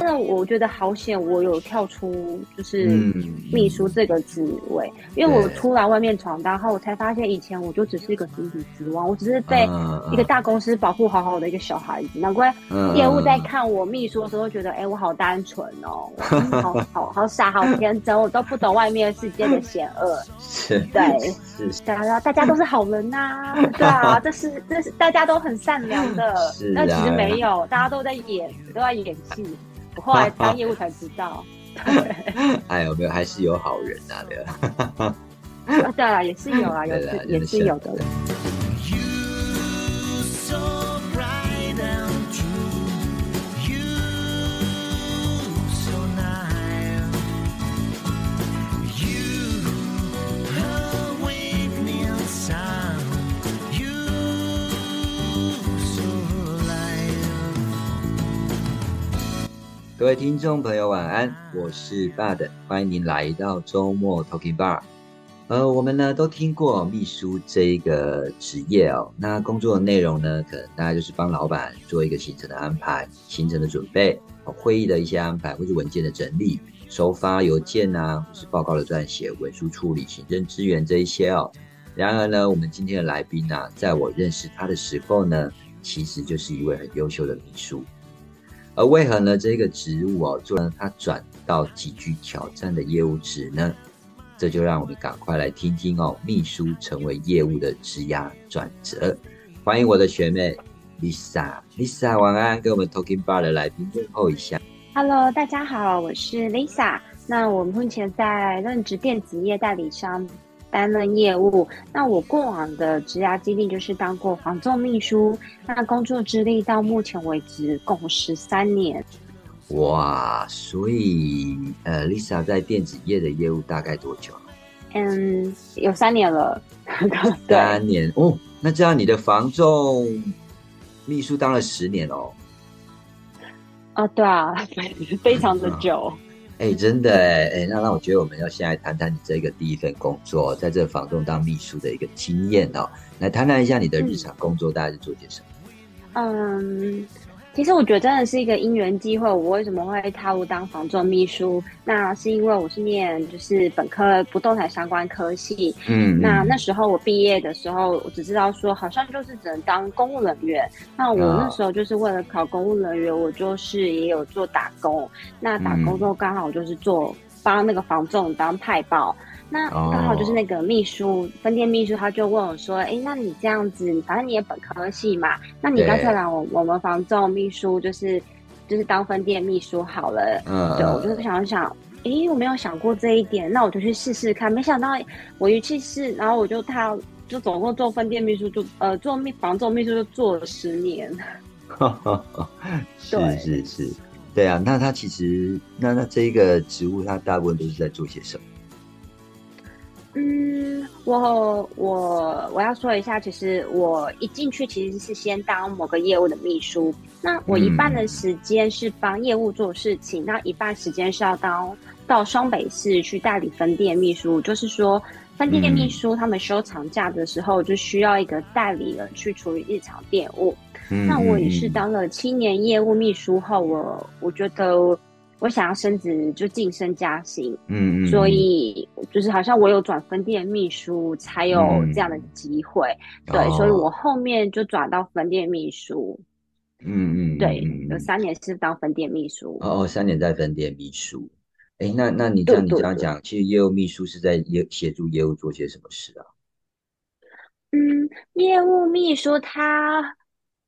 那我觉得好险，我有跳出就是秘书这个职位，因为我出来外面闯荡后，我才发现以前我就只是一个井底之蛙，我只是被一个大公司保护好好的一个小孩子。难怪业务在看我秘书的时候，觉得哎，我好单纯哦，好 好好傻，好天真，我都不懂外面世界的险恶。是，对，是，大家大家都是好人呐，对啊，这是这是大家都很善良的，那其实没有，大家都在演，都在演戏。我后来当业务才知道，哎，呦没有还是有好人啊？对吧？对啊，也是有啊，有 是也是有的。各位听众朋友，晚安，我是 Bud，欢迎您来到周末 Talking Bar。呃，我们呢都听过秘书这一个职业哦，那工作的内容呢，可能大家就是帮老板做一个行程的安排、行程的准备、会议的一些安排，或是文件的整理、收发邮件啊，或是报告的撰写、文书处理、行政支援这一些哦。然而呢，我们今天的来宾呢，在我认识他的时候呢，其实就是一位很优秀的秘书。而为何呢？这个职务哦，做呢，他转到极具挑战的业务职呢？这就让我们赶快来听听哦，秘书成为业务的职涯转折。欢迎我的学妹 Lisa，Lisa 晚安，跟我们 Talking Bar 的来宾问候一下。Hello，大家好，我是 Lisa。那我目前在任职电子业代理商。担任业务，那我过往的职涯经历就是当过房仲秘书，那工作资历到目前为止共十三年。哇，所以呃，Lisa 在电子业的业务大概多久嗯，有三年了。三年哦，那这样你的房仲秘书当了十年哦。啊，对啊，非常的久。哎，真的哎哎，那那我觉得我们要先来谈谈你这个第一份工作，在这个房东当秘书的一个经验哦，来谈谈一下你的日常工作大概是做些什么？嗯。其实我觉得真的是一个因缘机会。我为什么会踏入当房仲秘书？那是因为我是念就是本科不动产相关科系。嗯，那那时候我毕业的时候，我只知道说好像就是只能当公务人员。那我那时候就是为了考公务人员，我就是也有做打工。那打工之后刚好就是做帮那个房仲当派报。那刚好就是那个秘书，分店秘书，他就问我说：“哎，那你这样子，反正你也本科系嘛，那你干脆来我我们房仲秘书，就是就是当分店秘书好了。”嗯，对我就是想想，哎，我没有想过这一点，那我就去试试看。没想到我一去试，然后我就他就总共做分店秘书，就呃做秘房仲秘书就做了十年。是是是，对啊。那他其实那那这一个职务，他大部分都是在做些什么？嗯，我我我要说一下，其实我一进去其实是先当某个业务的秘书，那我一半的时间是帮业务做事情，那一半时间是要当到双北市去代理分店秘书，就是说分店秘书他们休长假的时候，就需要一个代理人去处理日常店务。那我也是当了七年业务秘书后，我我觉得。我想要升职，就晋升加薪，嗯嗯，所以就是好像我有转分店秘书才有这样的机会，对，所以我后面就转到分店秘书，嗯嗯，对，有三年是当分店秘书，哦哦，三年在分店秘书，哎，那那你像你这样讲，其实业务秘书是在业协助业务做些什么事啊？嗯，业务秘书他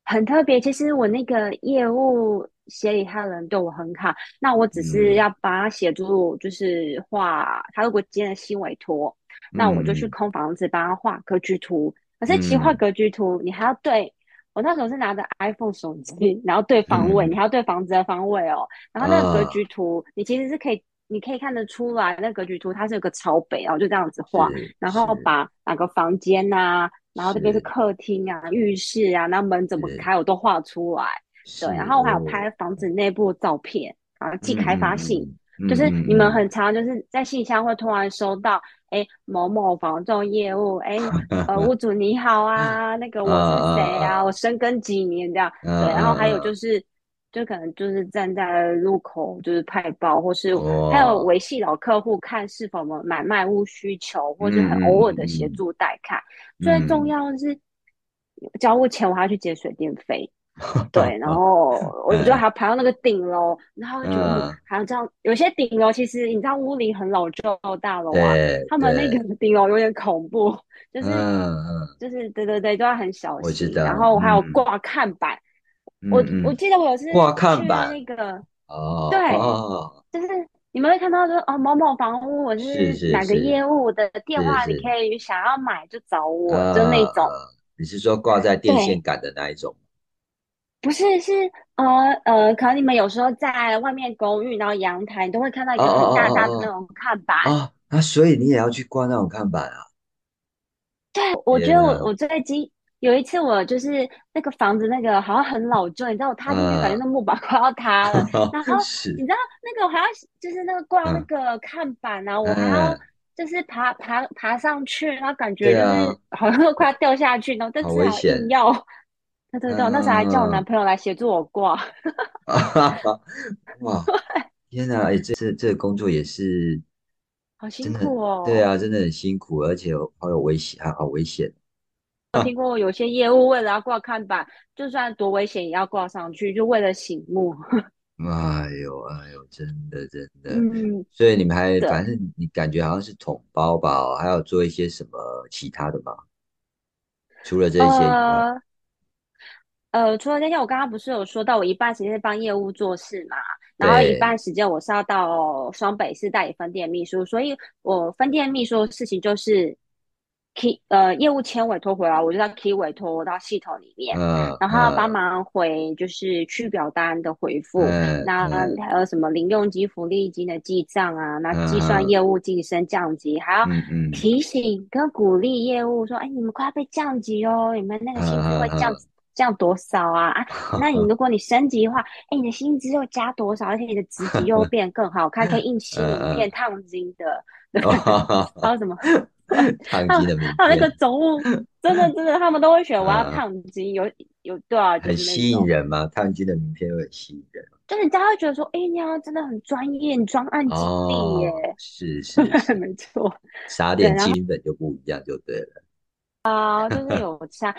很特别，其实我那个业务。协理他人对我很好，那我只是要帮他协助，就是画他如果接了新委托，那我就去空房子帮他画格局图。可是其实画格局图，你还要对我那时候是拿着 iPhone 手机，然后对方位，你还要对房子的方位哦。然后那个格局图，你其实是可以，你可以看得出来，那格局图它是有个朝北，然后就这样子画，然后把哪个房间呐，然后这边是客厅啊、浴室啊，那门怎么开，我都画出来。对，然后我还有拍房子内部照片，然后寄开发信，就是你们很常就是在信箱会突然收到，哎，某某房仲业务，哎，呃，屋主你好啊，那个我是谁啊，我深耕几年这样，对，然后还有就是，就可能就是站在路口就是派报，或是还有哦，维系老客户看是否有买卖屋需求，或是很偶尔的协助带看。最重嗯。要的是交屋前我还要去结水电费。对，然 嗯，后我就嗯还爬到那个顶楼，然后就还要这样。有些顶楼其实你知道，屋里很老旧的大楼啊，他们那个，顶楼有点恐怖，就是就是对对对，都要很小心。然后我还有嗯挂看板，我我记得我有次挂看去板，那个，哦对，哦，就是你们会看到说哦某某房屋，我是是哪个业务的电话，你可以想要买就找我，就呃那种。呃，你是说挂在电线，杆的那一种？不是，是呃呃，可能你们有时候在外面公寓，然后阳台，你都会看到一个很大大的那哦种看板。哦哦，啊，所以你也要去挂那种看板啊？对我觉得我我最近有一次，我就是那个房子那个好像很老旧，你知道我踏进去，感觉嗯，那木板快要塌了。然后是，你知道那个我还要就是那个挂那嗯个看板啊，我还要嗯，就是爬爬爬上去，然后感觉就是啊，好像快要掉下去，然后但好是还硬，要。对对对，我那时候还叫我男嗯，朋友来协助我挂，啊，哇，天哪，哎，这这这个工作也是好辛的，苦哦。对啊，真的很辛苦，而且好有危险，还好危险。我听过有些业务为了要挂看板，就算多危险也要挂上去，就为了醒目。哎呦哎呦，真的真的，嗯，所以你们还对，反正你感觉好像是统包吧，还有做一些什么其他的吗？除了这些以外，呃呃，除了那些，我刚刚不是有说到，我一半时间是帮业务做事嘛，然后一对，半时间我是要到双北市代理分店秘书，所以我分店秘书的事情就是 key 呃业务签委托回来，我就要 key 委托到系统里面，嗯然后帮嗯忙回就是去表单的回复，嗯那嗯还有什么零用金、福利金的记账啊，那计算嗯业务晋升降级，还要提醒跟鼓励业务说，哎，你们快要被降级哦，你们那个嗯薪资会降嗯嗯，降多少啊？啊，那你如果你升级的话，哎，你的薪资又加多少？而且你的职级又 变更好看，可以印新名片、烫金的，对，还哦，有什么？烫金的名还有 那个片，总务，真的真的，他们都会选我要嗯，烫金，有有对啊，就很吸引人吗？烫金的名片会很吸引人。就是大家会觉得说，哎，你要真的很专业，你专案经历耶，哦，是是是，没错，撒。点金粉就不一样，就对了。啊，就是有差。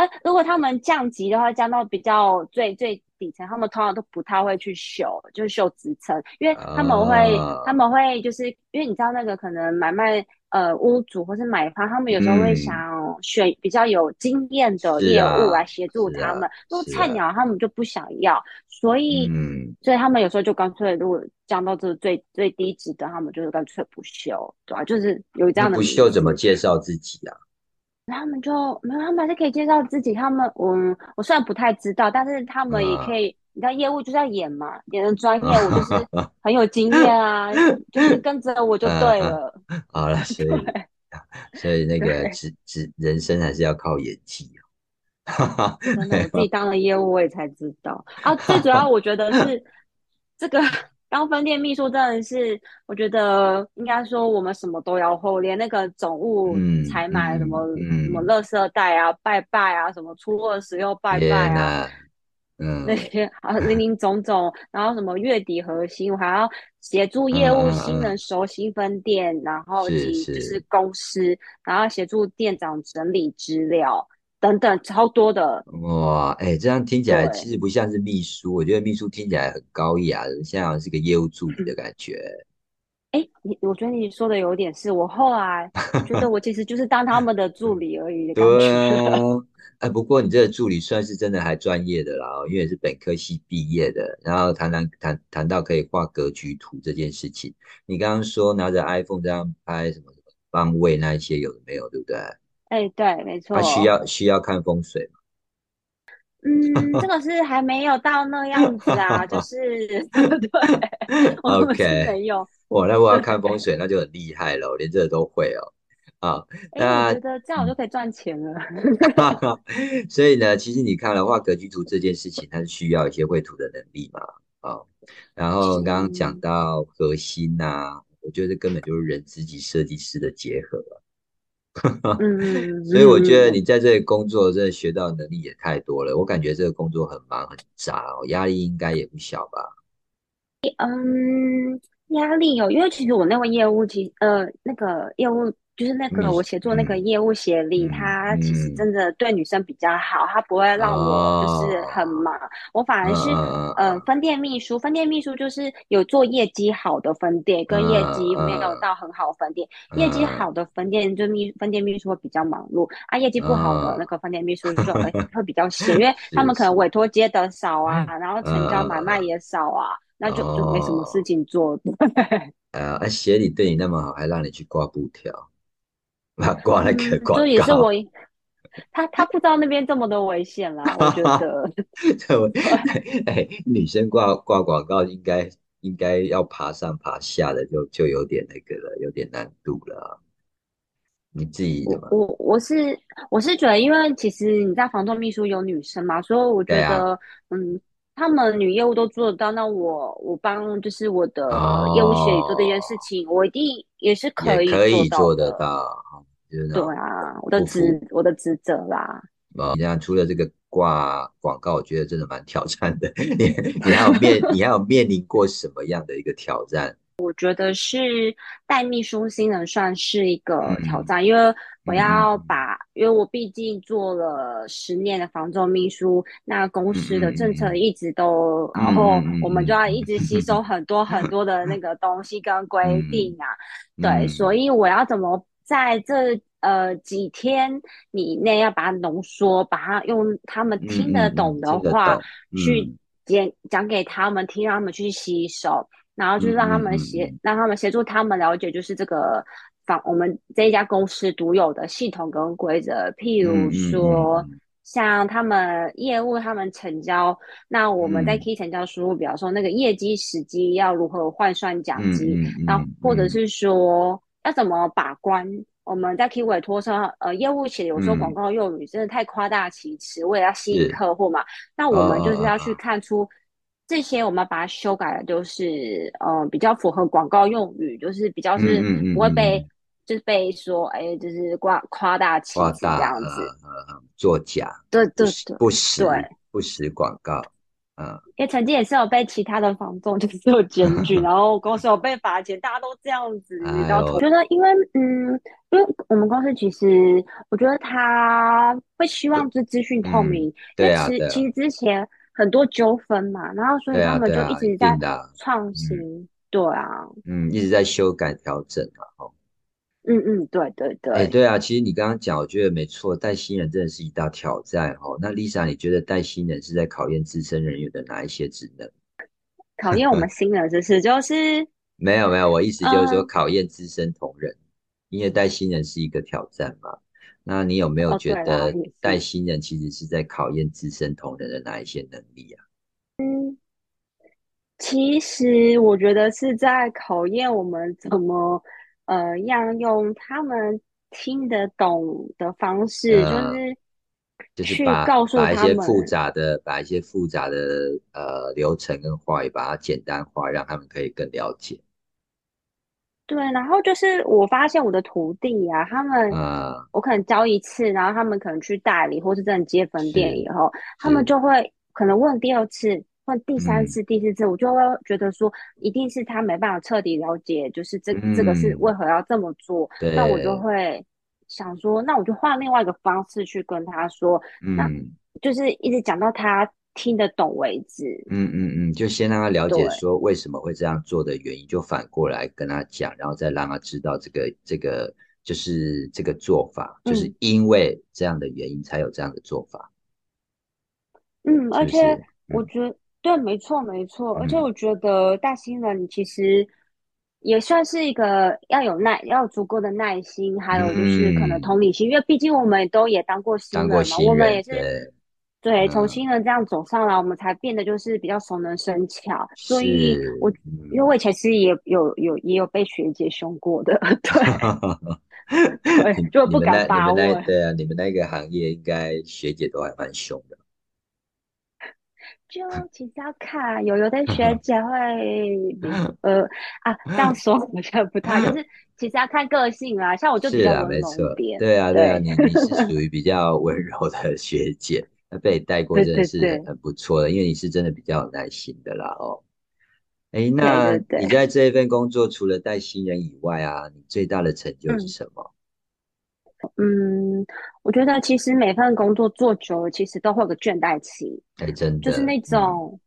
啊，如果他们降级的话，降到比较最最底层，他们通常都不太会去修，就是修职称，因为他们会他啊，们会就是因为你知道那个可能买卖呃屋主或是买方，他们有时候会想嗯，选比较有经验的业务来协助他们，如果菜鸟他们就不想要，所以嗯，所以他们有时候就干脆如果降到这个最最低值的，他们就是干脆不修，对吧、就是有这样的不名字。秀怎么介绍自己啊？然后他们就没有，他们还是可以介绍自己。他们，嗯，我虽然不太知道，但是他们也可啊，以。你知道业务就是要演嘛，演的专业，我就是 很有经验啊，就是跟着我就对了。好了，所以 所以那个对，只只人生还是要靠演技哦。真的，我自己当了业务，我也才知道啊。最主要，我觉得是这个当分店秘书真的是，我觉得应该说我们什么都要会，连那个总务嗯采买什么嗯什么。嗯，垃圾袋啊、拜拜啊、什么初二十六拜拜啊，嗯。那些啊林林总总，然后什么月底核心，我还要协助嗯业务新人熟悉分店，然后是及就是。是，公司，然后协助店长整理资料等等，超多的。哇，哎，这样听起来其，实不像是秘书，我觉得秘书听起来很高雅，像是个业务助理的感觉。哎，你我觉得你说的有点是，我后来 觉得我其实就是当他们的助理而已的感觉。对啊，哎，不过你这个助理算是真的还专业的啦哦，因为是本科系毕业的，然后谈谈谈谈到可以画格局图这件事情，你刚刚说拿着 iPhone 这样拍什么什么方位那一些有的没有，对不对？哎，对，没啊，需。要需要看风水嗯，这个 是还没有到那样子啊，就 是 对，我们是 OK，没有。哇，那我要，看风水，那就很厉害了，我连这个都会哦。啊，那，我觉得这样我就嗯。可以赚钱了。所以呢，其实你看了画格局图这件事情，它是需要一些绘图的能力嘛，啊、然后刚刚讲嗯，到核心呐、我觉得根本就是人自己设计师的结合啊 所以我觉得你在这里工作，真的学到能力也太多了。我感觉这个工作很忙很杂哦，压力应该也不小吧？嗯，压力有，因为其实我那位业务，其呃那个业务就是那个我你协作那个嗯业务协理，嗯他其实嗯，真的对女生比较好，他不会让我就是很哦，忙，我反嗯而是呃嗯分店秘书，分店秘书就是有做业绩好的分店，跟业嗯绩没有嗯。到很好的分店，业绩嗯。好的分店就秘分店秘书会比较忙碌，啊，业绩不好的嗯。那个分店秘书就会 会比较闲，因为 他们可能委托接的少啊，嗯然后成交买卖嗯。也少啊。那就就没什么事哦，情做。对，呃，啊，协理对你那么好，还让你去挂布条，挂那个广告。也是我，他他不知道那边这么多危险啦，我觉得。哎，女生挂挂广告应该应该要爬上爬下的，就就有点那个了，有点难度了啊。你自己的嘛？我我我是我是觉得，因为其实你在房东秘书有女生嘛，所以我觉得，嗯，他们女业务都做得到，那我我帮就是我的业务协理做这件事哦，情，我一定也是可以也可以做得到对啊，我的职。我的职责啦。呃，你看除了这个挂广告，我觉得真的蛮挑战的。你你还有面 你还有面临过什么样的一个挑战？我觉得是带秘书新人算是一个挑嗯战，因为我要把，因为我毕竟做了十年的房仲秘书，那公嗯司的政策一直都，然后我们就要嗯一直吸收很多很多的那个东西跟规 定嗯啊，对，所嗯以我要怎么在这呃几天以内要把它浓缩，把它用他们嗯听得懂的话。去嗯讲讲给他们听，让他们去吸收。然后就让他们协，嗯让他们协助他们了解，就是这个房我们这一家公司独有的系统跟规则。譬如说，嗯像他们业务，他们成交，那我们在嗯 key 成交输入表说那个业绩时机要如何换算奖金，嗯嗯然后嗯嗯或者是说要怎么把关。我们在 key 委托上，呃，业务写有时候广嗯，告用语真的太夸大其词，为了要吸引客户嘛，那啊我们就是要去看出这些，我们把它修改的，就是呃比较符合广告用语，就是比较是不会被嗯嗯，就是被说哎，就是夸夸大其词这样子。作假，对对对。不对，实不实广告，嗯因为曾经也是有被其他的房仲就是有检举，然后公司有被罚钱，大家都这样子，然后我觉得因为嗯，因为我们公司其实我觉得他会希望是资讯透嗯，明，对啊对啊其其实之前很多纠纷嘛，然后所以他们就一直在创嗯新。对啊，嗯，一直在修改调整啊，哦。嗯嗯，对对哎，对，对啊，其实你刚刚讲，我觉得没错，带新人真的是一大挑战哦。那 Lisa，你觉得带新人是在考验资深人员的哪一些职能？考验我们新人知识就是没有没有，我意思就是说嗯考验资深同仁，因为带新人是一个挑战嘛。那你有没有觉得。带新人其实是在考验资深同仁的哪一些能力啊？嗯其实我觉得是在考验我们怎么呃要用他们听得懂的方式，就呃，是就是把去告诉把一些复。杂的把一些复杂的呃流程跟话语把它简单化，让他们可以更了解。对，然后就是我发现我的徒弟啊，他们呃，我可能教一次，然后他们可能去代理或是真的接分店是以后，他们是，就会可能问第二次。问第三嗯。次、第四次，我就会觉得说，一定是他没办法彻底了解，就是这这个是为嗯，何要这么做。那我就，会想说，那我就换另外一个方式去跟他说，那嗯。就是一直讲到他听得懂为止。嗯嗯嗯，就先让他了解，说为什么会这样做的原因，就反过来跟他讲，然后再让他知道这个这个就是这个做法，就是嗯。因为这样的原因才有这样的做法，嗯，而且我觉得对，没错没错，而且嗯。我觉得大新人其实也算是一个要有耐，要有足够的耐心，还有就是可能嗯，同理心，因为毕竟我们都也当过新当过人嘛，我们也是对，对。从嗯，新人这样走上来，我们才变得就是比较熟能生巧。所以是，我因为嗯，我以前其实也有有也有被学姐凶过的，对 对，你就不敢你们那你们那发问。对啊，你们那个行业应该学姐都还蛮凶的，就其实要看，有有的学 姐会 呃啊这样说，我觉得不太，就是其实要看个性啦。像我就比是啊，较温没错，柔一点，对啊，对啊，对，你你是 属于比较温柔的学姐，那被你带过的是很不错的，因为你是真的比较有耐心的啦哦。哎，那你在这一份工作除了带新人以外啊，你最大的成就是嗯。什么？嗯，我觉得其实每份工作做久了，其实都会有个倦怠期，哎，真的，就是那嗯种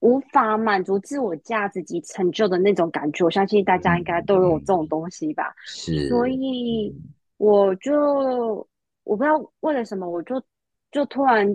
无法满足自我价值及成就的那种感觉。我相信大家应该嗯都有这种嗯，东西吧。是所，以嗯我就我不知道为了什么，我就就突然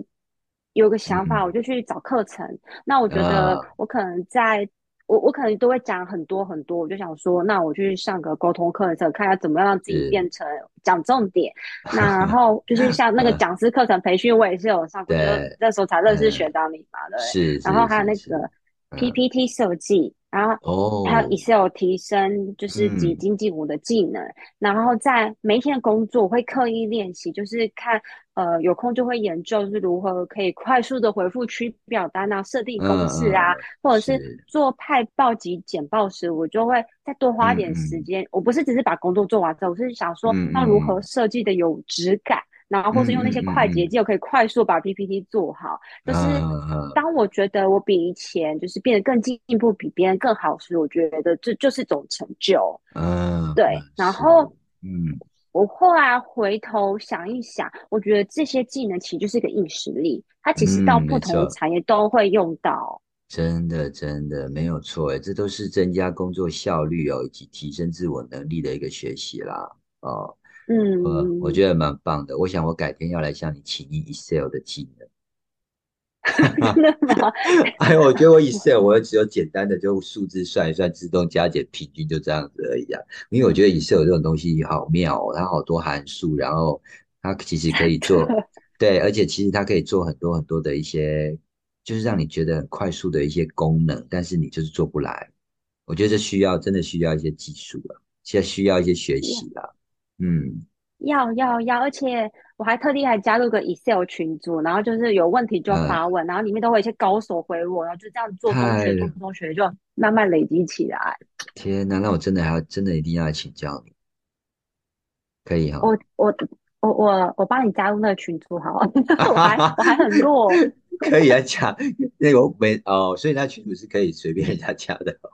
有个想法，嗯我就去找课程。那我觉得啊，我可能在我我可能都会讲很多很多，我就想说，那我去上个沟通课程，看下怎么样让自己，变成讲重点。那然后就是像那个呃，讲师课程培训，我也是有上过，就，那时候才认识嗯，学长你嘛，对？是然后还有那个嗯，PPT 设计，然后还有哦，Excel 提升，就是及嗯经济我的技能。然后在每一天的工作我会刻意练习，就是看呃有空就会研究是如何可以快速的回复区表单啊，设定嗯公式啊，或者是是，做派报及简报时，我就会再多花点时间。我不是只是把工作做完之后，我是想说嗯要如何嗯设计的有质感。然后或是用那些快捷键，可以快速把 PPT 做好。就嗯是当我觉得我比以前就是变得更进步，比别人更好时，我觉得这就是一种成就。对，嗯对，然后嗯我后来回头想一想，我觉得这些技能其实就是一个硬实力，它其实到嗯，不同的。产业都会用到。真的，真的没有错，诶，这都是增加工作效率哦，以及提升自我能力的一个学习啦。哦，呃，我我，觉得蛮棒的。我想我改天要来向你请教 Excel 的技能。真的吗？哎，我觉得我 Excel 我只有简单的就数字算一算，自动加减平均就这样子而已啊。因为我觉得 Excel 这种东西好妙哦，它好多函数，然后它其实可以做，对，而且其实它可以做很多很多的一些，就是让你觉得很快速的一些功能，但是你就是做不来。我觉得这需要真的需要一些技术了，现在需要一些学习啦。嗯，要要要，而且我还特地还加入个 Excel 群组，然后就是有问题就呃，发问，然后里面都会有一些高手回我，然后就这样做中学中学就慢慢累积起来。天哪，那我真的还要真的一定要来请教你，可以哈、我我我我我帮你加入那个群组好了，我还 我还很弱，可以来加，那个我没哦，所以那群主是可以随便人家加的哦。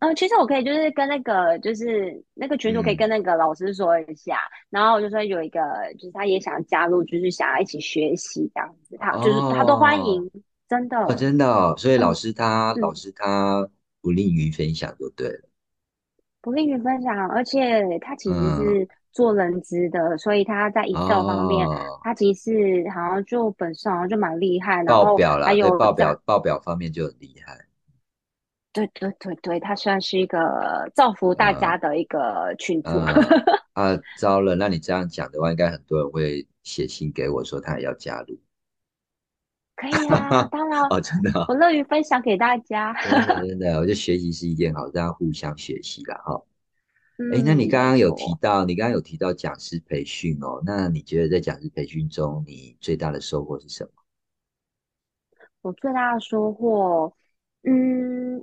嗯，其实我可以就是跟那个就是那个群主可以嗯，跟那个老师说一下，然后我就说有一个就是他也想加入，就是想要一起学习这样子，他就是他都欢哦迎，真哦，的，真的哦，所以老嗯师他老嗯。师他不利于分享就对了。不利于分享，而且他其实嗯，是做人资的，所以他在 Excel 方面，哦，他其实好像就本身好像就蛮厉害，然后还报表啦，对，报表，报表方面就很厉害。对对对对，他算是一个造福大嗯家的一个群主。嗯 啊，糟了，那你这样讲的话，应该很多人会写信给我说他也要加入。可以啊，当然 哦，真的哦我乐于分享给大家。真的 真的，我觉得学习是一件好，大家互相学习啦哈。哎，那你嗯，刚刚有提，到，你刚刚有提到讲师培训哦，那你觉得在讲师培训中，你最大的收获是什么？我最大的收获，嗯，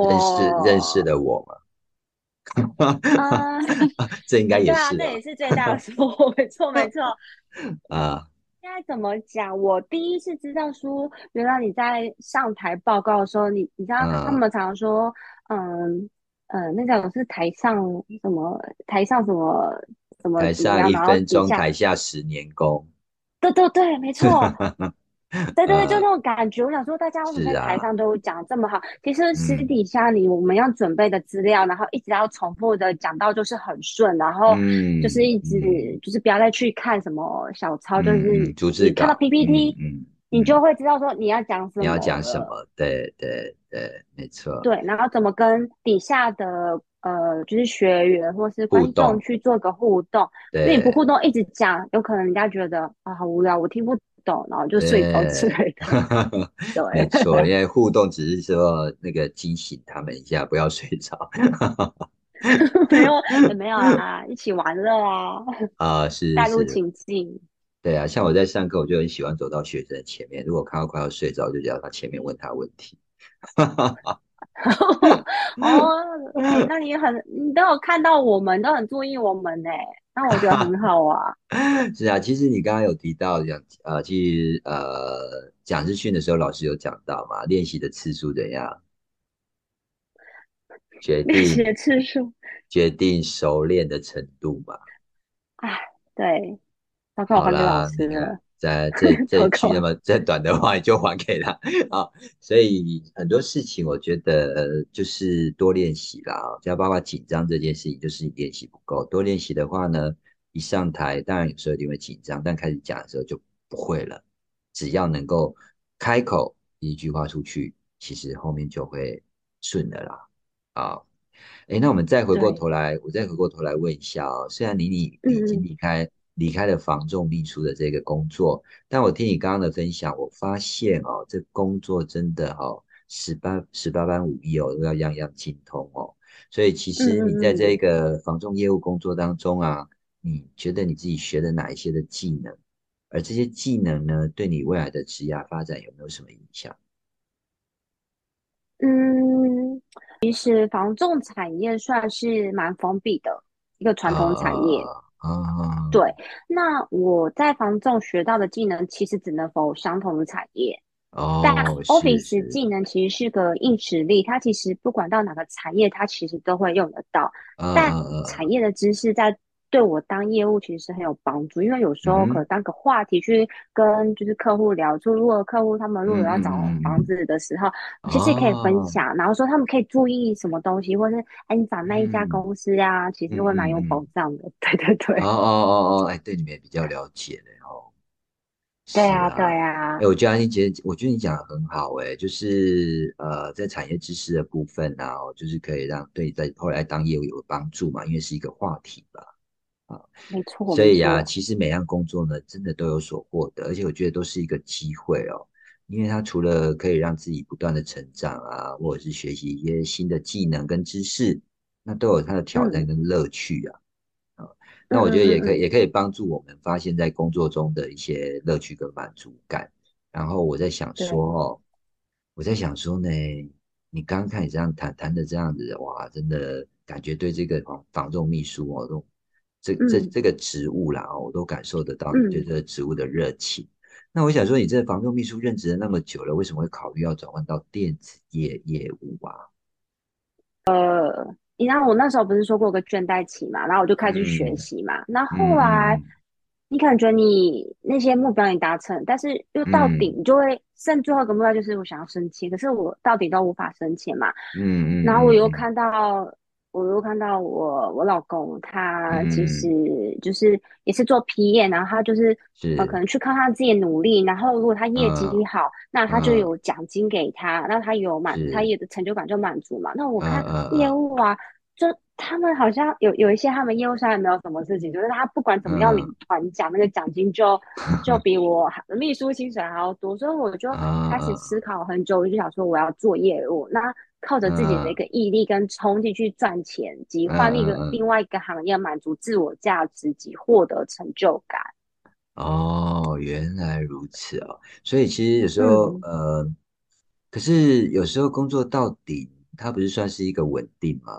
认识认识我，了我吗？啊，这应该也是的这也是最大的收获，没错没错。啊，应该怎么讲？我第一次知道说，原来你在上台报告的时候，你你知道他嗯，们常说，嗯呃，那种是台上什么台上什么什么台上一分钟，台下十年功。对对对，没错，对对对，就呃，那种感觉。我想说，大家为什么在台上都讲这么好？其实私嗯底下你我们要准备的资料，然后一直要重复的讲到就是很顺，然后就是嗯一直嗯就是不要再去看什么小抄，就是你看到 PPT，你就会知道说你要讲什么你要。讲什么？对对对，没错，对，然后怎么跟底下的呃，就是学员或是观众，去做个互动，因为你不。互动一直讲，有可能人家觉得啊好无聊，我听不懂，然后就睡着之，类的。对，没错，因为互动只是说那个惊醒他们一下，不要睡着。没有也没有啊，一起玩乐啊，啊、是带入，情境。对啊，像我在上课，我就很喜欢走到学生的前面，如果看到快要睡着，就叫他前面问他问题。哦，哎，那你很，你都有看到我们，都很注意我们呢，那我觉得很好啊。是啊，其实你刚刚有提到讲，呃，其实呃，讲师训的时候，老师有讲到嘛，练习的次数怎样，决练习定的次数，决定熟练的程度嘛。哎，对，糟糕，我还给老师了，在这这一句那。么这短的话，你就还给他啊。所以很多事情，我觉得呃就是多练习啦。要包括紧张这件事情，就是练习不够。多练习的话呢，一上台，当然有时候一定会紧张，但开始讲的时候就不会了。只要能够开口一句话出去，其实后面就会顺的啦。啊，哎，那我们再回过，头来，我再回过头来问一下哦，虽然你你你已经离开离开了房仲秘书的这个工作，但我听你刚刚的分享，我发现哦，这工作真的哦，十八十八般武艺哦，都要样样精通哦。所以其嗯实你在这个房仲业务工作当中啊，你觉得你自己学了哪一些的技能？而这些技能呢，对你未来的职业发展有没有什么影响？嗯，其实房仲产业算是蛮封闭的一个传统产业。啊啊对，那我在房仲学到的技能，其实只能否相同的产业。但哦，但 Office，技能其实是个硬实力，它其实不管到哪个产业，它其实都会用得到。嗯但产业的知识在对我当业务其实是很有帮助，因为有时候可能当个话题去跟就是客户聊，就如果客户他们如果要找房子的时候，其实也可以分哦，享，然后说他们可以注意什么东西，或是哎你找那一家嗯公司呀、其实嗯会蛮有保障的。对对哦哦，哦哦，哎，对你们也比较了解的哦。对啊对是啊，哎，啊，我觉得你姐，我觉得你讲的很好，哎，就是呃，在产业知识的部分呢、哦，就是可以让对在后来当业务有帮助嘛，因为是一个话题嘛。啊，没错所以呀、其实每样工作呢，真的都有所获得，而且我觉得都是一个机会哦，因为它除了可以让自己不断的成长啊，或者是学习一些新的技能跟知识，那都有它的挑战嗯。跟乐趣啊。啊，嗯那我觉得也可以，也可以帮助我们发现，在工作中的一些乐趣跟满足感。然后我在想说，哦，我在想说呢，你刚刚看你这样谈谈的这样子，哇，真的感觉对这个房房仲秘书哦，都这这嗯这个职务啦，哦，我都感受得到你对嗯，这个职务的热情。那我想说，你这个房仲秘书任职了那么久了，为什么会考虑要转换到电子业业务啊？你知道我那时候不是说过有个倦怠期嘛，然后我就开始学嗯习嘛。那后嗯来嗯你感觉你那些目标你达成，但是又到顶，就会剩最后一个目标就是我想要升迁，可是我到底都无法升迁嘛。嗯嗯然后我又看到，我又看到我我老公他其实嗯，就是也是做 PM，然后他就是呃可，能去靠他自己的努力，然后如果他业绩嗯好，那他就嗯。有奖金给他，那他有满他是，也的成就感就满足嘛。那我嗯看业务啊。就他们好像有有一些他们业务上也没有什么事情，就是他不管怎么样领嗯。团奖，那个奖金就就比 我还秘书薪水还要多，所以我就开始嗯思考很久，我就想说我要做业务，那靠着自己的一嗯个毅力跟冲劲去赚钱，及嗯换另一个另外一个行业满足自我价值及获得成就感。哦，原来如此哦。所以其实有时候，嗯，呃，可是有时候工作到底，它不是算是一个稳定吗？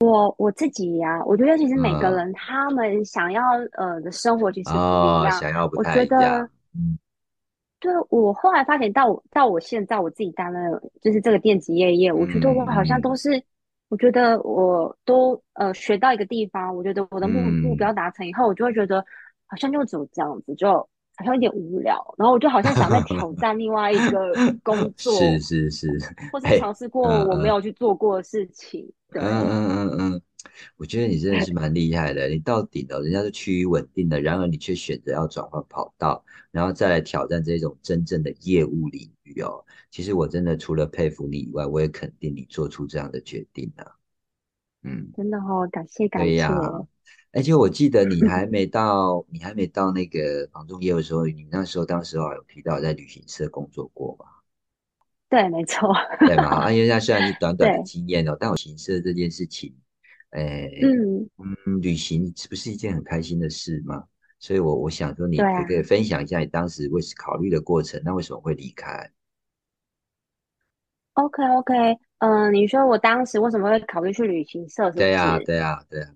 我我自己呀、我觉得其实每个嗯，人他们想要呃的生活其实不一哦，想要不我太一样。觉得嗯对，我后来发现到我到我现在我自己担任就是这个电子业业，我觉得我好像都嗯。是，我觉得我都呃学到一个地方，我觉得我的目目标达成以后，我就会觉得好像就只有这样子，就好像有点无聊，然后我就好像想再挑战另外一个 工作，是是是，或。是，尝试过。我没有去做过的事情。嗯对，嗯嗯嗯，我觉得你真的是 蛮厉害的。你到顶了，人家是趋于稳定的，然而你却选择要转换跑道，然后再来挑战这种真正的业务领域哦。其实我真的除了佩服你以外，我也肯定你做出这样的决定啊。嗯，真的哦，感谢感谢。对呀。而且我记得你还 没到，你还没到那个房仲业务的时候，你那时候当时候有提到在旅行社工作过嘛？对，没错，对嘛？啊，因为那虽然是短短的对，经验哦，但我行社这件事情，诶，嗯。嗯，旅行是不是一件很开心的事吗？所以我我想说，你对啊可不可以分享一下你当时为考虑的过程？那为什么会离开？，OK OK，嗯、你说我当时为什么会考虑去旅行社，是对呀？对呀，对呀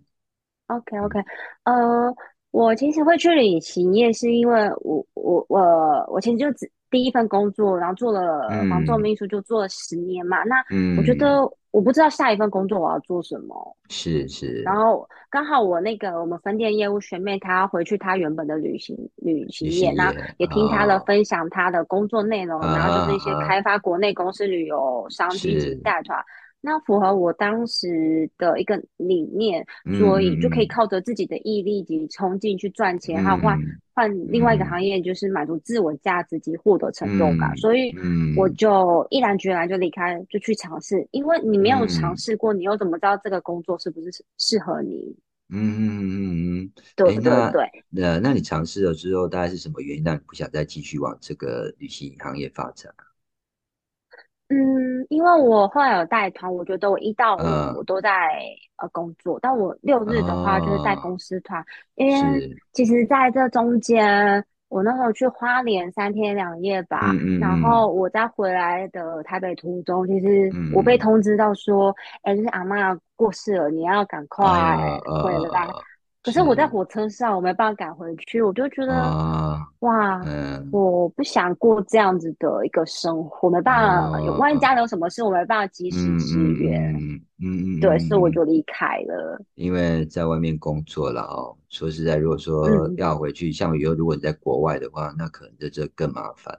，OK 嗯 OK，呃，我其实会去旅行业，是因为我我我我其实就只第一份工作，然后做了房仲嗯秘书，就做了十年嘛。那我觉嗯，得我不知道下一份工作我要做什么，是是，然后刚好我那个我们分店业务学妹她回去她原本的旅行旅旅行业，那也听她的啊。分享她的工作内容，然后就是啊一些啊，开发国内公司旅游商机以及是，带团。那符合我当时的一个理念，嗯所以就可以嗯靠着自己的毅力及冲劲去赚钱，还有换嗯换另外一个嗯行业，就是满足自我价值及获得成就感。嗯所以我嗯就毅然决然就离开，就去尝试。因为你没有尝嗯试过，你又怎么知道这个工作是不是适适合你？嗯嗯嗯嗯，对对对，那那你尝试了之后，大概是什么原因让你不想再继续往这个旅行行业发展？嗯，因为我后来有带团，我觉得我一到五嗯，我都在呃工作，但我六日的话就是带哦，公司团，因为是，其实在这中间，我那时候去花莲三天两夜吧，嗯然嗯后我在回来的台北途中，其实我被嗯。嗯，通知到说，哎，就是阿嬷过世了，你要赶快回来。呃，可是我在火车上，我没办法赶回去，我就觉得，啊，哇，嗯，我不想过这样子的一个生活，没办法，有万一家哦，里有什么事，我没办法及时嗯支援，嗯嗯对，所以我就离开了。因为在外面工作了哦，说实在，如果说嗯，要回去，像以后如果你在国外的话，那可能在这更麻烦。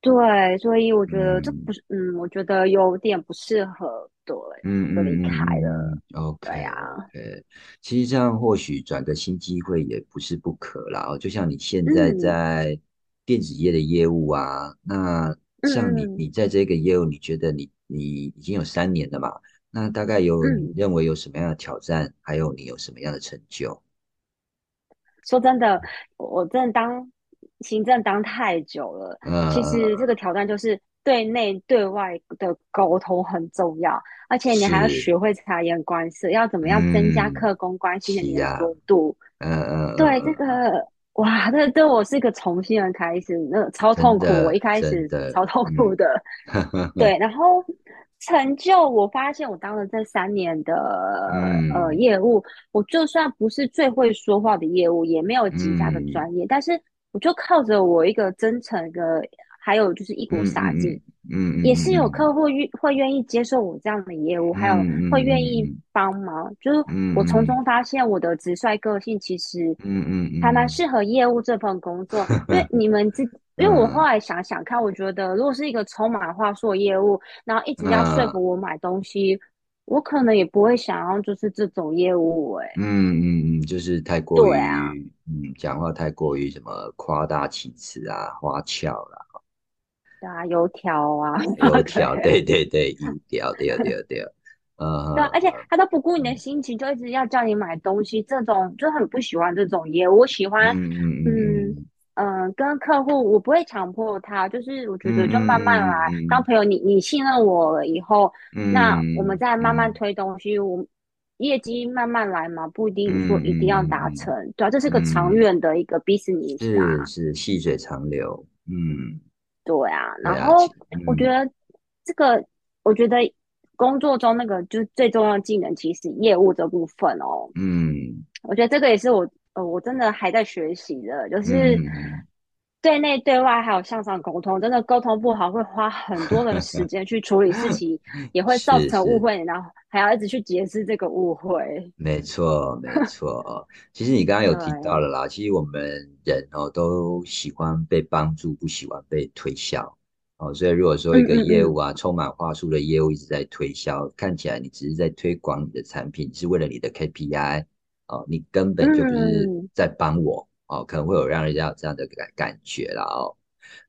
对，所以我觉得这不嗯是，嗯，我觉得有点不适合，对，嗯就离嗯开了。嗯嗯嗯，OK 对呀，OK，其实这样或许转个新机会也不是不可啦。哦，就像你现在嗯在电子业的业务啊，那像你嗯你在这个业务，你觉得你你已经有三年了嘛？那大概有你嗯。认为有什么样的挑战，还有你有什么样的成就？说真的，我真的当行政当太久了。其实这呃，个挑战就是对内对外的沟通很重要，而且你还要是，学会察言观色，要怎么样增加嗯，客工关系的粘是呀，着度。嗯嗯嗯对这个，哇，这对我是一个重新的开始，那超痛苦。我一开始，超痛苦嗯，的，对，然后成就，我发现我当了这三年的呃嗯业务，我就算不是最会说话的业务，也没有极佳的嗯专业，但是我就靠着我一个真诚的，还有就是一股嗯傻劲，嗯嗯也是有嗯。客户愿会愿意接受我这样的业务，还有嗯会愿意嗯帮忙。就是我从嗯。中发现我的直率个性其实嗯嗯还蛮嗯。适合业务这份工作，因为你们自。因为我后嗯。来想想看，我觉得如果是一个充满话术的业务，然后一直要说嗯。服我买东西，我可能也不会想要就是这种业务、欸。哎，嗯嗯嗯，就是太过对啊，于嗯讲话太过于什么夸大其词啊、花俏啦、对啊，油条啊，油条，对对对油条，对，对对对，对 啊，而且呃他都不顾你的嗯心情，就一直要叫你买东西，这种就很不喜欢这种业务。我喜欢，嗯嗯嗯跟客户我不会强迫他，就是我觉得就慢慢来，当嗯朋友你你信任我了以后，那我们嗯再慢慢嗯推东西，我业绩慢慢来嘛，不一定说嗯一定要嗯达成，对啊，这是个长嗯，远的一个 business 啊。是是细水长流，嗯，对啊，然后我觉得这个，我觉得工作中那个就是最重要的技能，其实业务这部分哦，嗯。我觉得这个也是我呃我真的还在学习的，就是嗯。对内对外还有向上沟通，真的沟通不好会花很多的时间去处理事情，也会造成误会，然后还要一直去解释这个误会。没错没错。其实你刚刚有提到，了啦，其实我们人哦都喜欢被帮助，不喜欢被推销哦。所以如果说一嗯个业务啊，充满话术的业务一直在推销，看起来你只是在推广你的产品，是为了你的 KPI 哦，你根本就不是嗯在帮我哦，可能会有让人家有这样的感感觉啦哦。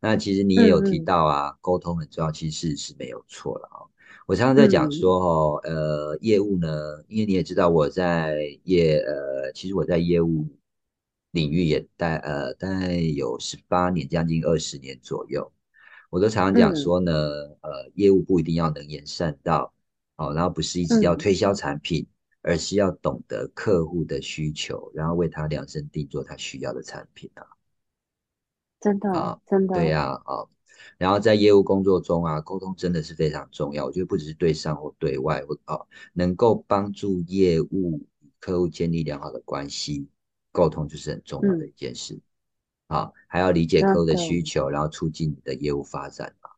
那其实你也有提嗯到啊，沟通很重要，其实是没有错了哦。我常常在讲嗯说哦，呃，业务呢，因为你也知道我在业，呃，其实我在业务领域也待呃大概有十八年，将近二十年左右。我都常常讲嗯说呢，呃，业务不一定要能言善道，哦，然后不是一直要嗯推销产品，而是要懂得客户的需求，然后为他量身定做他需要的产品啊。真的啊，真的，对呀，啊，然后在业务工作中啊，沟通真的是非常重要。我觉得不只是对上或对外，或哦，能够帮助业务与客户建立良好的关系，沟通就是很重要的嗯，一件事。啊，还要理解客户的需求，然后促进你的业务发展嘛，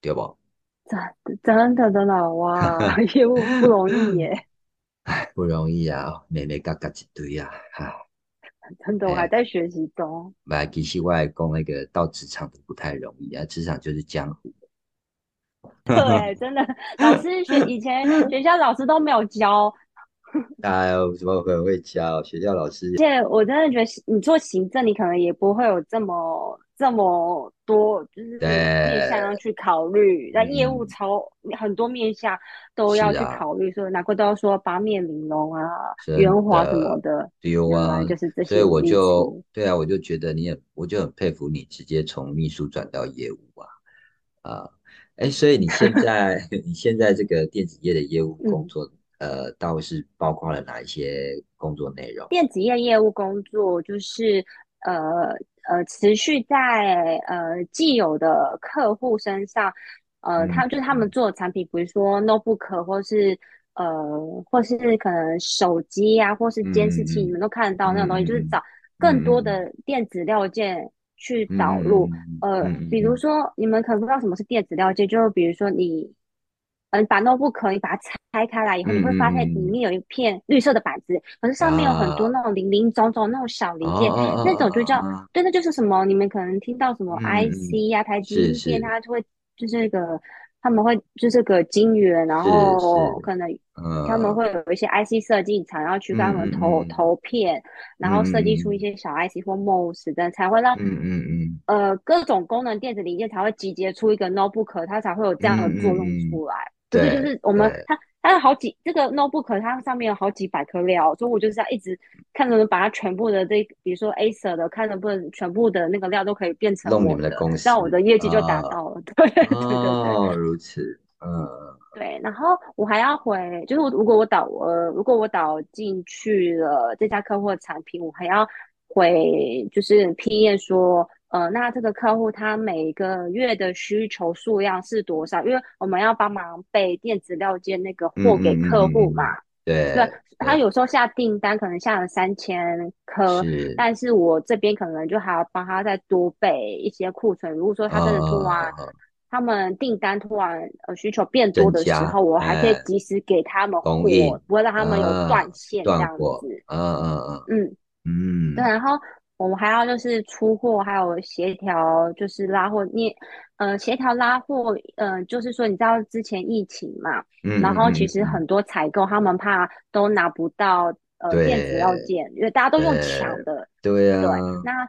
对不？真真的真的哇，业务不容易耶，哎，不容易啊，每每嘎嘎一堆啊，哈，真的我还哎，在学习中。来，其实我来讲那个到职场都不太容易啊，职场就是江湖。对，真的，老师学以前学校老师都没有教，哎呦，怎么可能会教？学校老师而且我真的觉得你做行政，你可能也不会有这么这么多，就是面向要，去考虑。那业务嗯，超很多面向都要去考虑，所以难怪都要说八面玲珑啊、圆真滑什么的对，啊，就是这所以我。就对啊，我就觉得你也，我就很佩服你，直接从秘书转到业务啊。啊，哎，所以你现在 你现在这个电子业的业务工嗯。作，呃，倒是包括了哪一些工作内容？电子业业务工作就是呃呃持续在呃既有的客户身上，呃，他就是他们嗯做的产品，比如说 notebook 或是呃或是可能手机啊，或是监视器，你嗯们都看得到那种东西，就是嗯找更多嗯的电子料件去嗯导入。嗯呃，比如说你们可能不知道什么是电子料件，就比如说你。嗯，把 notebook 你把它拆开来以后，你会发现里嗯面有一片绿色的板子，可是上面有很多啊。那种零零总总那种小啊零件，那种就叫！对，那就是什么？你们可能听到什么，IC 呀、台积电，它就会就是那个他们会就是个晶圆，然后可能他们嗯。会有一些 IC 设计厂然后去跟他们嗯投嗯。投片，然后设计出一嗯些小 IC 或 MOS 的，才会让嗯嗯嗯。呃各种功能电子零件才会集结出一个 notebook，它才会有这样的作用嗯，出来。对对，就是我们对，它它有好几这个 notebook，它上面有好几百颗料，所以我就是要一直看能不能把它全部的这，比如说 Acer 的，看能不能全部的那个料都可以变成弄你们的我的，这样我的业绩就达啊。到了。对对对对。哦，如此，嗯对，然后我还要回，就是我如果我导呃，如果我导进去了这家客户的产品，我还要回就是批验说，呃，那这个客户他每个月的需求数量是多少？因为我们要帮忙备电子料件那个货给客户嘛。对，对，他有时候下订单可能下了三千颗，但是我这边可能就还要帮他再多备一些库存。如果说他真的突然，他们订单突然呃需求变多，的时候，我还可以，及时给他们货，不会让他们有，断线这，样子。嗯嗯嗯，对，然后我们还要就是出货，还有协调，就是拉货。你呃，协调拉货，呃，就是说你知道之前疫情嘛，然后其实很多采购他们怕都拿不到呃电子要件，因为大家都用抢的，对对，啊，那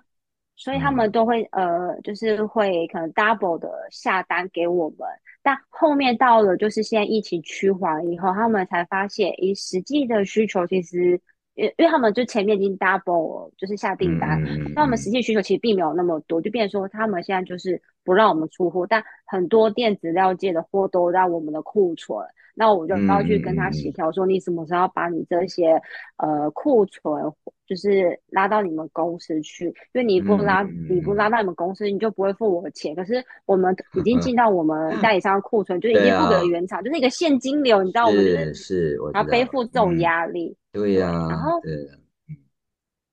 所以他们嗯都会呃，就是会可能 double 的下单给我们，但后面到了就是现在疫情趋缓以后，他们才发现，以实际的需求其实，因因为他们就前面已经 double 了就是下订单，那我们实嗯，际需求其实并没有那么多，就变成说他们现在就是不让我们出货，但很多电子料件的货都在我们的库存。那我就嗯要去嗯跟他协调，说你什么时候要把你这些呃库存，就是拉到你们公司去，因为你不拉，你不拉到你们公司，你就不会付我钱。可是我们 已经嗯，进到我们代理商的库存，就是已经付给原厂，就是一个现金流，你知道，我们就是要背，负这种嗯，压力。对，对呀，然后对呀，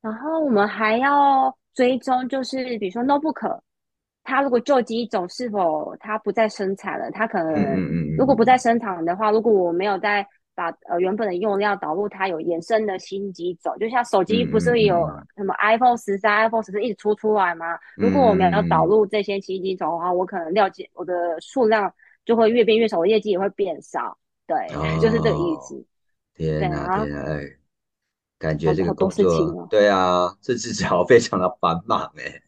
然后我们还要追踪，就是比如说 notebook，它如果旧机种是否它不再生产了，它可能嗯嗯嗯如果不再嗯生产的话，如果我没有再把呃原本的用料导入它有衍生的新机种，就像手机不是有嗯什么 iPhone 十三、iPhone 十四一直出出来吗？如果我没有导嗯嗯入这些新机种的话，我可能料件我的数量就会越变越少，我业绩也会变少。嗯，对，就是这个意哦，思。对，天呐天呐，哎，感觉这个好好多工作，事情哦。对啊，这至少非常的繁忙哎，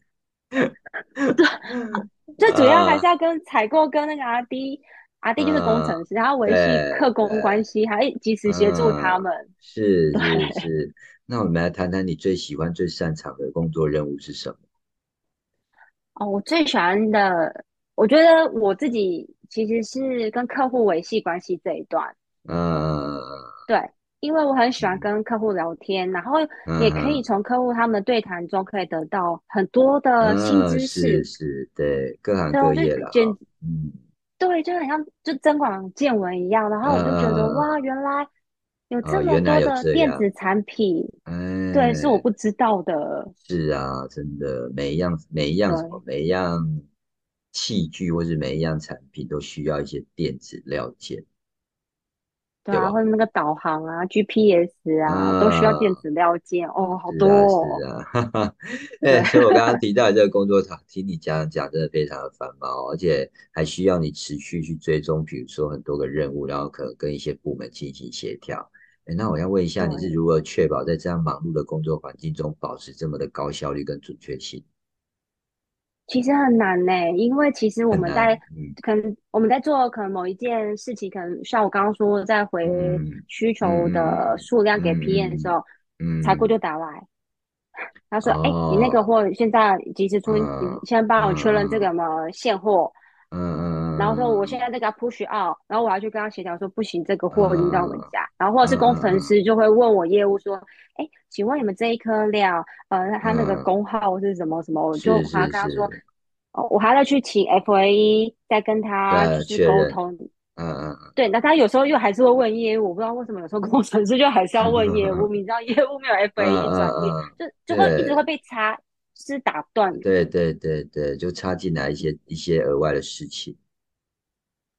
最主要还是啊，要跟采购跟那个阿弟，阿弟就是工嗯，程师，他要维系对客工关对，系，还要及时协助他嗯，们。是对，是是，那我们来谈谈你最喜欢、最擅长的工作任务是什么？哦，我最喜欢的，我觉得我自己其实是跟客户维系关系这一段。嗯对，因为我很喜欢嗯跟客户聊天，然后也可以从客户他们的对谈中可以得到很多的新嗯，知识。是是，对，各行各业了嗯对，就很像就增广见闻一样。然嗯后我就觉得嗯哇，原来有嗯，这么多的电子产品，对，是我哎，不知道的。是啊，真的，每一样每一样什么，每一样器具或是每一样产品都需要一些电子料件，对啊，对？或者那个导航啊、GPS 啊，都需要电啊，子料件哦，好多是啊，是哦。啊，哈哈，对，哎，所以我刚刚提到的这个工作场，听你讲讲，真的非常的繁忙哦，而且还需要你持续去追踪，比如说很多个任务，然后可能跟一些部门进行协调。哎，那我要问一下，你是。如何确保在这样忙碌的工作环境中，保持这么的高效率跟准确性？其实很难呢，因为其实我，们在嗯。可能我们在做可能某一件事情，可能像我刚刚说，在回嗯。需求的嗯数量给 PM 的时嗯候，财库嗯，就打来，他说：“哎，你那个哦，货现在及时出，你嗯先帮我确认这个什么现货。”嗯然后说我现在在这个 push out，然后我要去跟他协调说不行，这个货已经到我们嗯家，然后或者是嗯工程嗯师就会问我业务说，哎，请问你们这一颗料，呃，他那个嗯，工号是什么什么？我就是还要跟他说，哦，我还要去请 FAE 再跟他就再是确认，沟通。嗯嗯。对，那他有时候又还是会问业务，我不知道为什么有时候工程师就还是要问业务，嗯 你知道业务没有嗯 FAE 专业，嗯嗯，就就会一直会被插，就是打断。对对对对，就插进来一些一些额外的事情，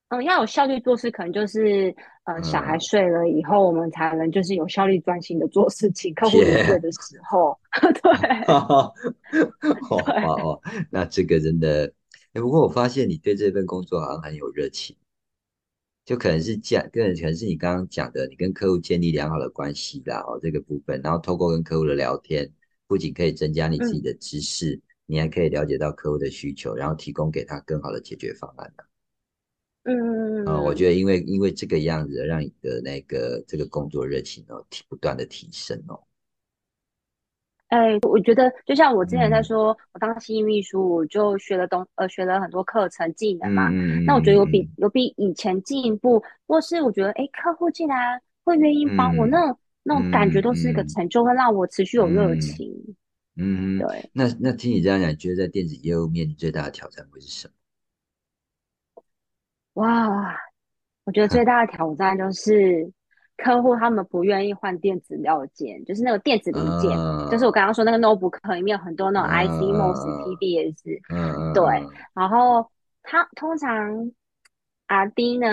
嗯，要有效率做事，可能就是呃，小孩嗯，睡了以后，我们才能就是有效率专心的做事情。客户临柜天，的时候，对 对，哦，那这个真的，哎，不过我发现你对这份工作好像很有热情。就可能是讲，个人可能是你刚刚讲的，你跟客户建立良好的关系啦，哦，这个部分，然后透过跟客户的聊天，不仅可以增加你自己嗯。的知识，你还可以了解到客户的需求，然后提供给他更好的解决方案嗯啊、我嗯嗯，觉得因为因为这个样子，让你的那个这个工作热情哦，提不断的提升哦。哎，我觉得就像我之前在嗯。说，我当新秘书，我就学了东呃学了很多课程技能嘛。嗯那我觉得有比嗯嗯有比以前进步，或是我觉得哎，客户竟然会愿意帮我，那那种感觉都是一个嗯成就，会让我持续有热嗯。情。嗯嗯，对，那那听你这样讲，你觉得在电子业务面临最大的挑战会是什么？哇，我觉得最大的挑战就是客户他们不愿意换电子料件，就是那个电子零件，就是我嗯刚刚说那个 notebook 里面有很多那嗯种 IC、MOS、嗯 TDS，嗯嗯对，嗯然后他通常阿 D 呢，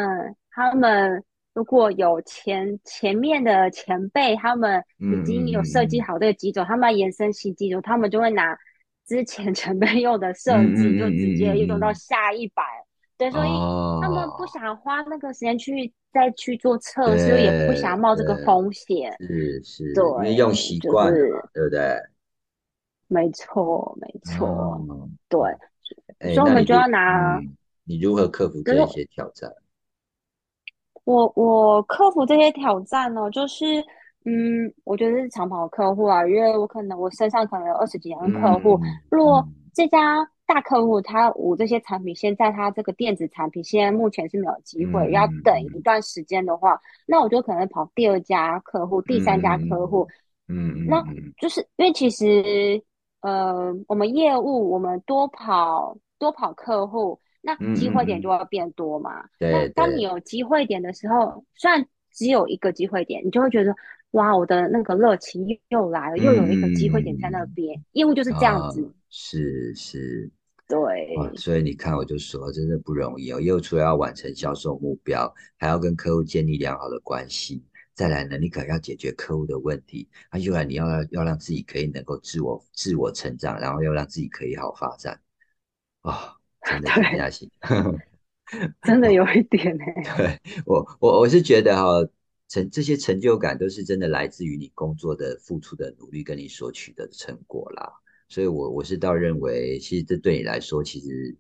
他们如果有前前面的前辈，他们已嗯经有设计嗯好这个机种，他们要延伸新机种，他们就会拿之前 前辈用的嗯设计，就直接用到下一版。对，所以他们不哦，想花那个时间去再去做测试，也不想冒这个，风险。是是对，是，因为用习惯了对不对？没错，没错，嗯，对，哎，所以我们就要拿，嗯，你如何克服这一些挑战？我我克服这些挑战呢，就是嗯，我觉得是长跑客户啊，因为我可能我身上可能有二十几样客户，嗯如果嗯这家大客户他我这些产品现在他这个电子产品现在目前是没有机嗯会，要等一嗯段时间的话，那我就可能跑第二家客户、第三家客户，嗯嗯那就是因为其实呃，我们业务我们多跑多跑客户。那嗯机会点就嗯嗯，会变多嘛。那当你有机会点的时候，虽然只有一个机会点，你就会觉得哇，我的那个热情又来了，又有一个机会点在那嗯边。业务就是这样啊，子，是是。哇，对所以你看，我就说真的不容易哦。又除了要完成销售目标，还要跟客户建立良好的关系，再来呢，你可能要解决客户的问题，啊，又来你要要让自己可以能够自我自我成长，然后又让自己可以好发展。啊、真的挺对。真的有一点呢、对，我我我是觉得哈、成这些成就感都是真的来自于你工作的付出的努力跟你所取得的成果啦。所以我我是倒认为，其实这对你来说，其实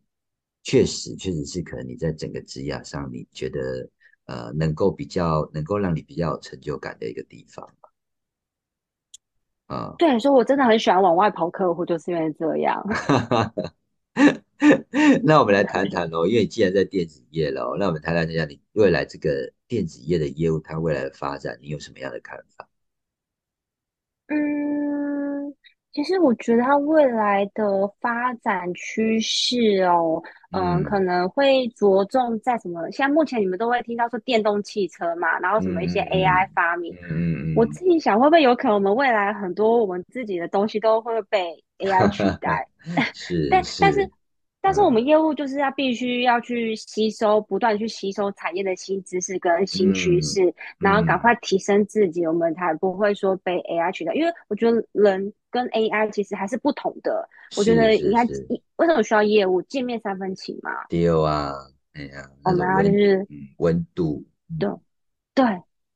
确实确实是可能你在整个职业上，你觉得呃能够比较能够让你比较有成就感的一个地方啊。对，所以我真的很喜欢往外跑客户，就是因为这样。那我们来谈谈哦，因为你既然在电子业了哦，那我们谈谈一下你未来这个电子业的业务，它未来的发展，你有什么样的看法？嗯，其实我觉得它未来的发展趋势哦，嗯，可嗯能会着重在什么？现在目前你们都会听到说电动汽车嘛，然后什么一些 AI 嗯发明。嗯嗯我自己想，会不会有可能我们未来很多我们自己的东西都会被 AI 取嗯，代？是 但但是是，但是我嗯们业务就是要必须要去吸收，不断去吸收产业的新知识跟新趋嗯势，然后赶嗯，快提升自己，我们才不会说被 AI 取代。因为我觉得人跟 AI 其实还是不同的。我觉得应该为什么需要业务？见面三分情嘛，丢啊，哎呀，我们要就是嗯温度，对嗯对，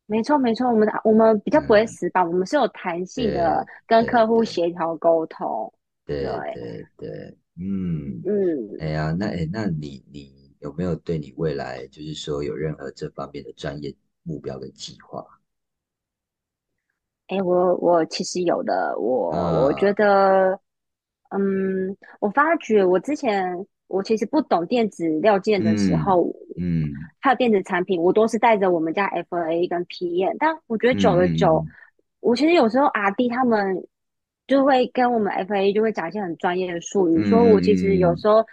没错没错，我们的我们比较不会嗯，死板，我们是有弹性的，跟客户协调沟通。对，对对对，嗯，哎嗯。呀，那哎，那你你有没有对你未来就是说有任何这方面的专业目标跟计划？哎，我我其实有的，我我觉啊，得，嗯，我发觉我之前我其实不懂电子料件的时嗯候，嗯还有电子产品，我都是带着我们家 FA 跟 PM，但我觉得嗯久了久，嗯我其实有时候阿弟他们就会跟我们 FA 就会讲一些很专业的术语，所以我其实有嗯。时候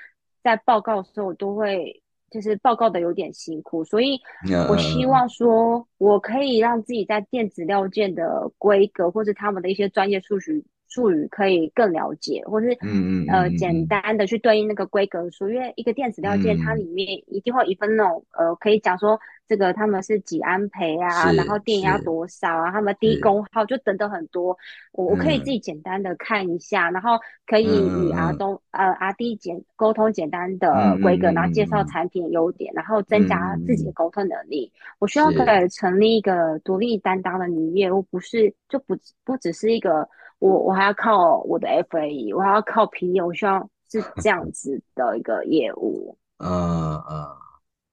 在报告的时候，我都会就是报告的有点辛苦，所以我希嗯望说，我可以让自己在电子料件的规格或者他们的一些专业术语术语可以更了解，或是嗯嗯呃简单的去对应那个规格书，因为一个电子料件它里嗯，面一定会一份那种呃可以讲说这个他们是几安培啊，然后是电压多少啊，他们低，功耗就等等很多，我我可以自嗯。己简单的看一下，然后可嗯以与 R 东呃 R D 简沟通简单嗯的规格，然后介绍产品的优点，然后增嗯加自己的沟通能力。我希望可。以成立一个独立担当的女业务，不是就不不只是一个我我还要靠我的 FAE，我还要靠 P，我希望是这样子的一个业务。嗯嗯，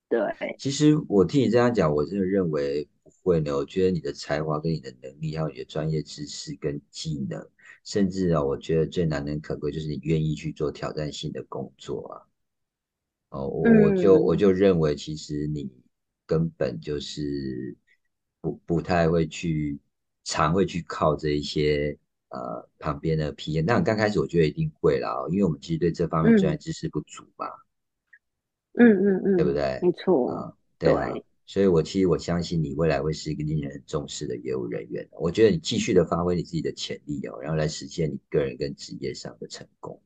对，其实我听你这样讲，我真的认为不会呢。我觉得你的才华跟你的能力，还有你的专业知识跟技能，甚至啊，我觉得最难能可贵就是你愿意去做挑战性的工作啊。哦，我我就我嗯就认为，其实你根本就是不不太会去，常会去靠这一些呃旁边的 PM。那刚开始我觉得一定会啦哦因为我们其实对这方面专业嗯知识不足嘛。嗯嗯嗯，对不对？没错，啊，对啊，对，所以我其实我相信你未来会是一个令人重视的业务人员。我觉得你继续的发挥你自己的潜力哦，然后来实现你个人跟职业上的成功。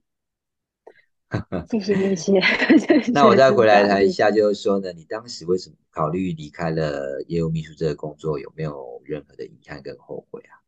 谢谢谢谢谢那我再回来。谈一下，就是说呢，你当时为什么考虑离开了业务秘书这个工作？有没有任何的遗憾跟后悔啊？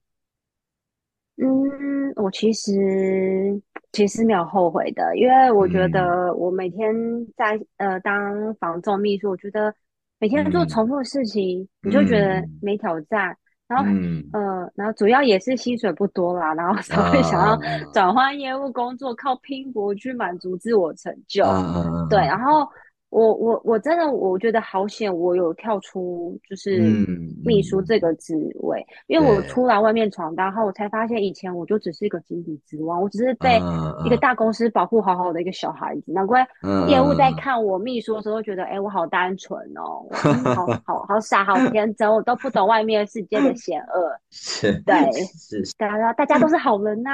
嗯，我其实其实没有后悔的，因为我觉嗯。得我每天在呃当房仲秘书，我觉得每天做嗯。重复的事情，你就觉得嗯。没挑战，然后嗯。呃，然后主要也是薪水不多啦，然后才会想要啊。转换业务工作，靠拼搏去满足自我成啊就。对，然啊后我我我真的我觉得好险，我有跳出就是嗯秘书这嗯，个职位。因为我，出来外面闯荡后，我才发现以前我就只是一个井底之蛙，我只是嗯被一个嗯大公司保护好好的一个小孩子。难怪嗯业务在。看我秘书的时候，觉得哎，我好单纯哦，好 好好傻，好天真，我都不懂外面世界的险恶。是对，是是，大家大家都是好人呐、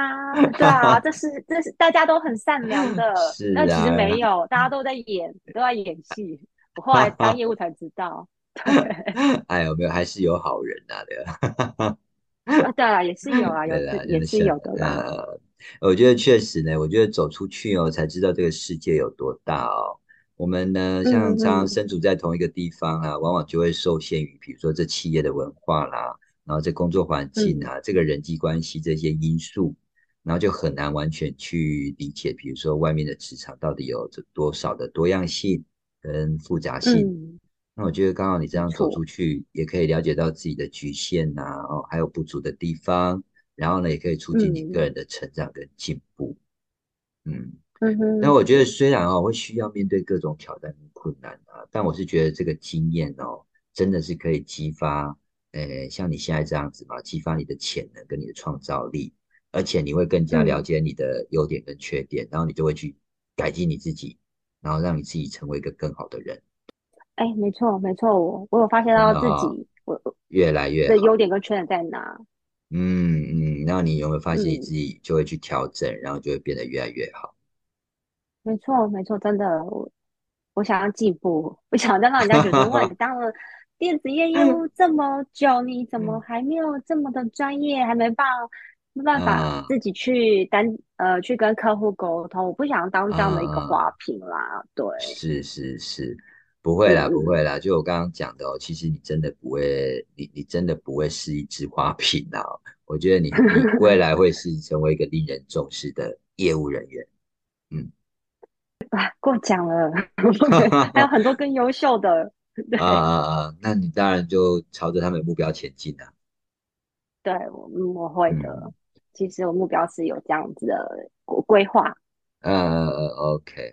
对啊，这是这是大家都很善良的，但其实没有，大家都在演，都在演戏。我后来当业务才知道，对。哎呦没有还是有好人呐、对吧？啊，对啊，也是有啊，有对啦，就是也是有的啦。呃，我觉得确实呢，我觉得走出去哦，才知道这个世界有多大哦。我们呢，像嗯常常嗯身处在同一个地方啊，往往就会受限于，比如说这企业的文化啦，然后这工作环境嗯啊，这个人际关系这些因素，然后就很难完全去理解，比如说外面的职场到底有着多少的多样性跟复杂性。嗯，那我觉得刚好你这样走，出去，也可以了解到自己的局限呐、哦，还有不足的地方，然后呢，也可以促进你个嗯。人的成长跟进步。嗯，嗯，那我觉得虽然哦会需要面对各种挑战跟困难啊，但我是觉得这个经验哦，真的是可以激发，呃，像你现在这样子嘛，激发你的潜能跟你的创造力，而且你会更加了嗯解你的优点跟缺点，然后你就会去改进你自己，然后让你自己成为一个更好的人。哎，没错没错，我我有发现到自己我越来越的优点跟缺点在哪。嗯嗯，然后你有没有发现你嗯自己就会去调整，然后就会变得越来越好？没错，没错，真的，我我想要进步，我想要让人家觉得，哇，你 当了电子业业务这么久，你怎么还没有这么的专业，还没办没办法啊自己去单呃去跟客户沟通？我不想当这样的一个啊，花瓶啦，对，是是是，不会啦，不会啦。就我刚刚讲的哦，其实你真的不会，你你真的不会是一只花瓶啊。我觉得你你未来会是成为一个令人重视的业务人员。嗯，过奖了，还有很多更优秀的，啊 对啊啊，那你当然就朝着他们的目标前进啊。对，我嗯我会的。嗯，其实我目标是有这样子的规规划。呃呃，OK。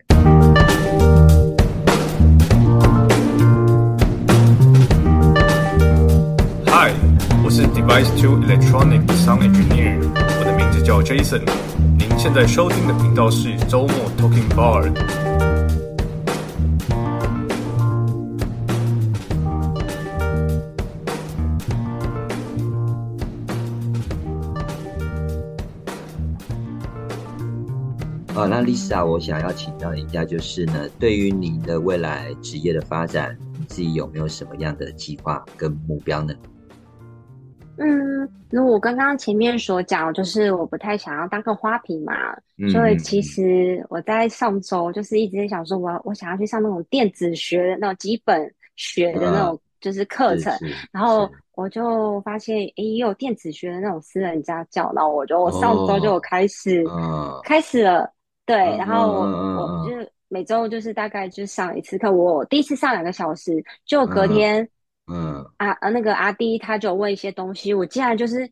Hi，我是 Device Two Electronic Sound Engineer，我的名字叫 Jason。您现在收听的频道是周末 Talking Bar。哦，那 Lisa，我想要请教一下，就是呢，对于你的未来职业的发展，你自己有没有什么样的计划跟目标呢？嗯，那我刚刚前面所讲，就是我不太想要当个花瓶嘛，嗯所以其实我在上周就是一直在想说我，我想要去上那种电子学的那种基本学的那啊，种就是课程，然后，我就发现，诶，也有电子学的那种私人家教，然后我就我上周就开始嗯开始了，对，然后我我就每周就是大概就上一次课，我第一次上两个小时，就隔嗯天。嗯。啊啊，那个阿弟他就问一些东西，我竟然就是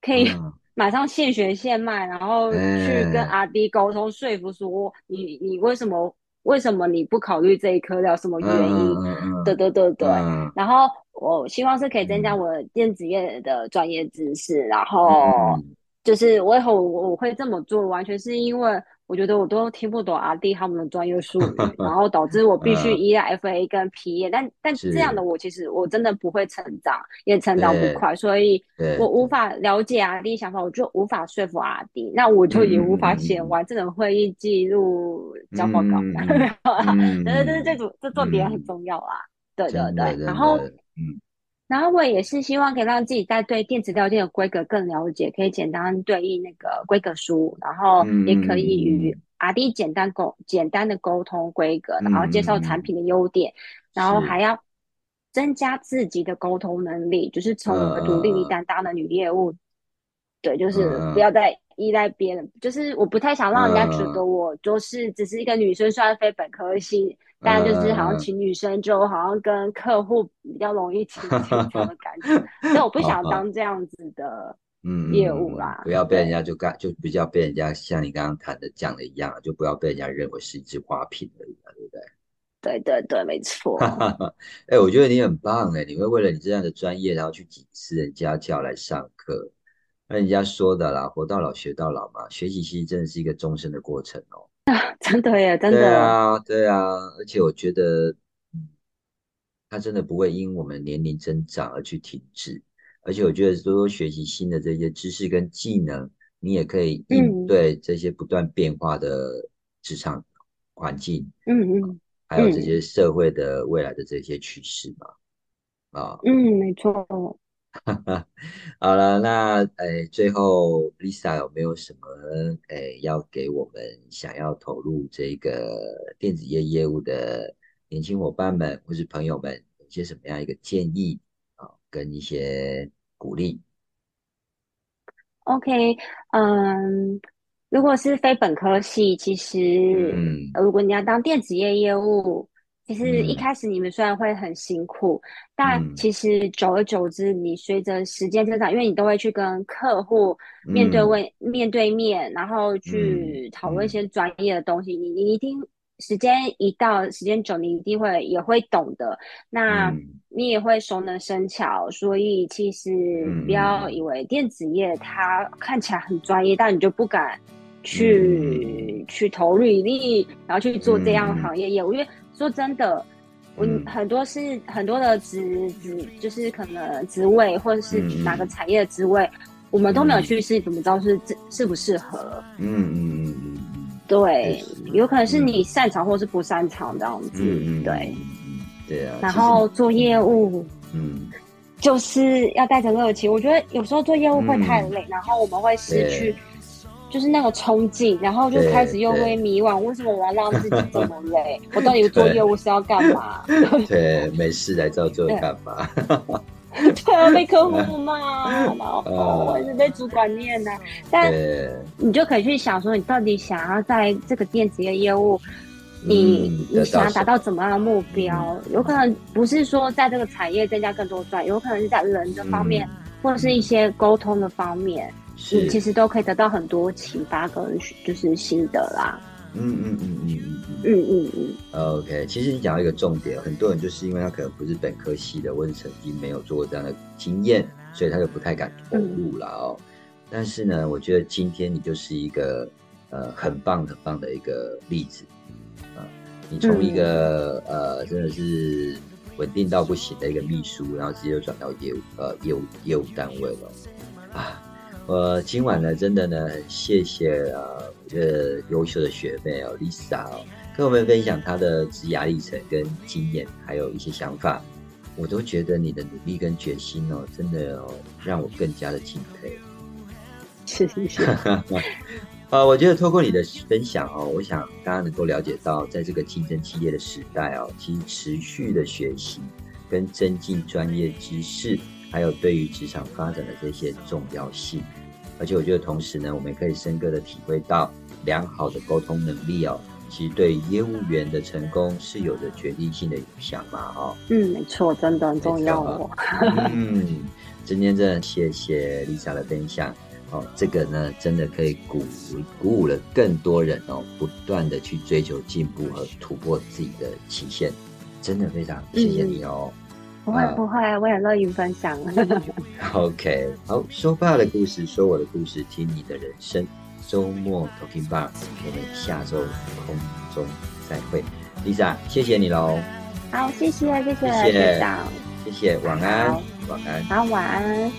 可以嗯。马上现学现卖，然后嗯，去跟哎，阿弟沟通说服说你你为什么为什么你不考虑这一科的什么嗯原因？对对对对，嗯然后我希望是可以增加嗯。我电子业的专业知识，然嗯后嗯，就是我以后我我会这么做，完全是因为我觉得我都听不懂阿弟他们的专业术语，然后导致我必须嗯，依赖 FA 跟 PA，但但这样的，我其实我真的不会成长，也成长不快，所以我无法了解阿弟想法，我就无法说服阿弟，那我嗯就也无嗯法写完这种会议记录交报告。嗯嗯嗯对对对，这嗯组这重点很嗯，重要啦。对对对，然后，嗯然后我也是希望可以让自己在对电子料件的规格更了解，可以简单对应那个规格书，然后嗯也可以与阿弟简单沟简单的沟通规格，嗯然后介绍产品的优点，然后还，要增加自己的沟通能力，就是从我们独立力嗯担当的女业务。对，就嗯是不嗯。要再依赖别人，就是我不太想让人家觉嗯。得我就是只是一个女生，虽然非本科系，嗯但就是好像嗯请女生就好像跟客户比较容易亲近这样的感觉，所以我 不想当这样子的嗯业务啦。不要被人家，就干，就比较被人家像你刚刚谈的讲的一样，就不要被人家认为是一只花瓶而已嘛，对不对？对对对，没错。哎，我觉得你很棒哎，你会为了你这样的专业，然后去请私人家教来上课。那人家说的啦，活到老学到老嘛，学习其实真的是一个终身的过程哦。真的耶，真对的，啊，对啊，而且我觉得，嗯，它真的不会因我们年龄增长而去停滞，而且我觉得多多学习新的这些知识跟技能，你也可以应嗯对这些不断变化的职场环境，嗯嗯还有这些嗯社会的未来的这些趋势嘛。啊，嗯，没错。好了，那诶，最后 Lisa 有没有什么诶要给我们想要投入这个电子业业务的年轻伙伴们或是朋友们，有些什么样一个建议啊，跟一些鼓励？OK，嗯，如果是非本科系，其实嗯呃如果你要当电子业业务，其实一嗯。开始你们虽然会很辛苦，但嗯。其实久而久之，你随着时间增长，因为你都会去跟客户面对嗯。问面对面，然后嗯去讨论一嗯。些专业的东西，你你一定时间一到，时间久，你一定会也会懂的。那嗯。你也会熟能生巧，所以其实嗯不要嗯。以为电子业它看起来很专业，但你就不敢去、去投履历，然后去做这样行业业务。因为说真的，我嗯很多是很多的职职，就是可能职位或者是嗯哪个产业的职位，我们都没有嗯去试，怎么知道是适适不适合？嗯嗯嗯嗯嗯对，有可能是嗯你擅长或是不擅长这样子。对。对啊。然后做业务嗯就是要带着热情，我觉得有时候做业务会太嗯累，然后我们会失去对。就是那个冲劲，然后就对开始又对会迷惘，为什么我要让自己这么累？我到底做业务是要干嘛？对，没事来找这对干嘛？对啊，被客户骂，然后哦我一直被主管念呐、但，你就可以去想说，你到底想要在这个电子业业务，你、嗯你想要达到什怎么样的目标？有可能不是说在这个产业增加更多赚，有可能是在人的方面，或者是一些沟通的方面，你是其实都可以得到很多启发跟就是心得啦。嗯嗯嗯嗯嗯嗯。嗯嗯嗯，OK，其实你讲到一个重点，很多人就是因为他可能不是本科系的，或者曾经没有做过这样的经验，所以他就不太敢投入了哦。但是呢，我觉得今天你就是一个呃很棒很棒的一个例子啊、你从一个、呃真的是稳定到不行的一个秘书，然后直接就转到业务呃业务业务单位了啊。我今晚呢，真的呢，很谢谢呃，我觉得优秀的学妹哦，Lisa 哦，跟我们分享她的职涯历程跟经验，还有一些想法，我都觉得你的努力跟决心哦，真的哦，让我更加的敬佩。是是是，呃，我觉得透过你的分享哦，我想大家能够了解到，在这个竞争激烈的时代哦，其实持续的学习跟增进专业知识，还有对于职场发展的这些重要性。而且我觉得同时呢，我们也可以深刻的体会到良好的沟通能力哦，其实对业务员的成功是有着决定性的影响嘛哦。嗯，没错，真的很重要哦。嗯，今天真的谢谢 Lisa 的分享哦，这个呢真的可以鼓鼓舞了更多人哦，不断的去追求进步和突破自己的极限，真的非常谢谢你哦。不会不会，我也乐于分享。OK，好，说爸的故事，说我的故事，听你的人生。周末 Talking Bar，我们下周空中再会。Lisa，谢谢你喽，好，谢谢谢谢谢谢谢谢，晚安，晚安。好，晚安。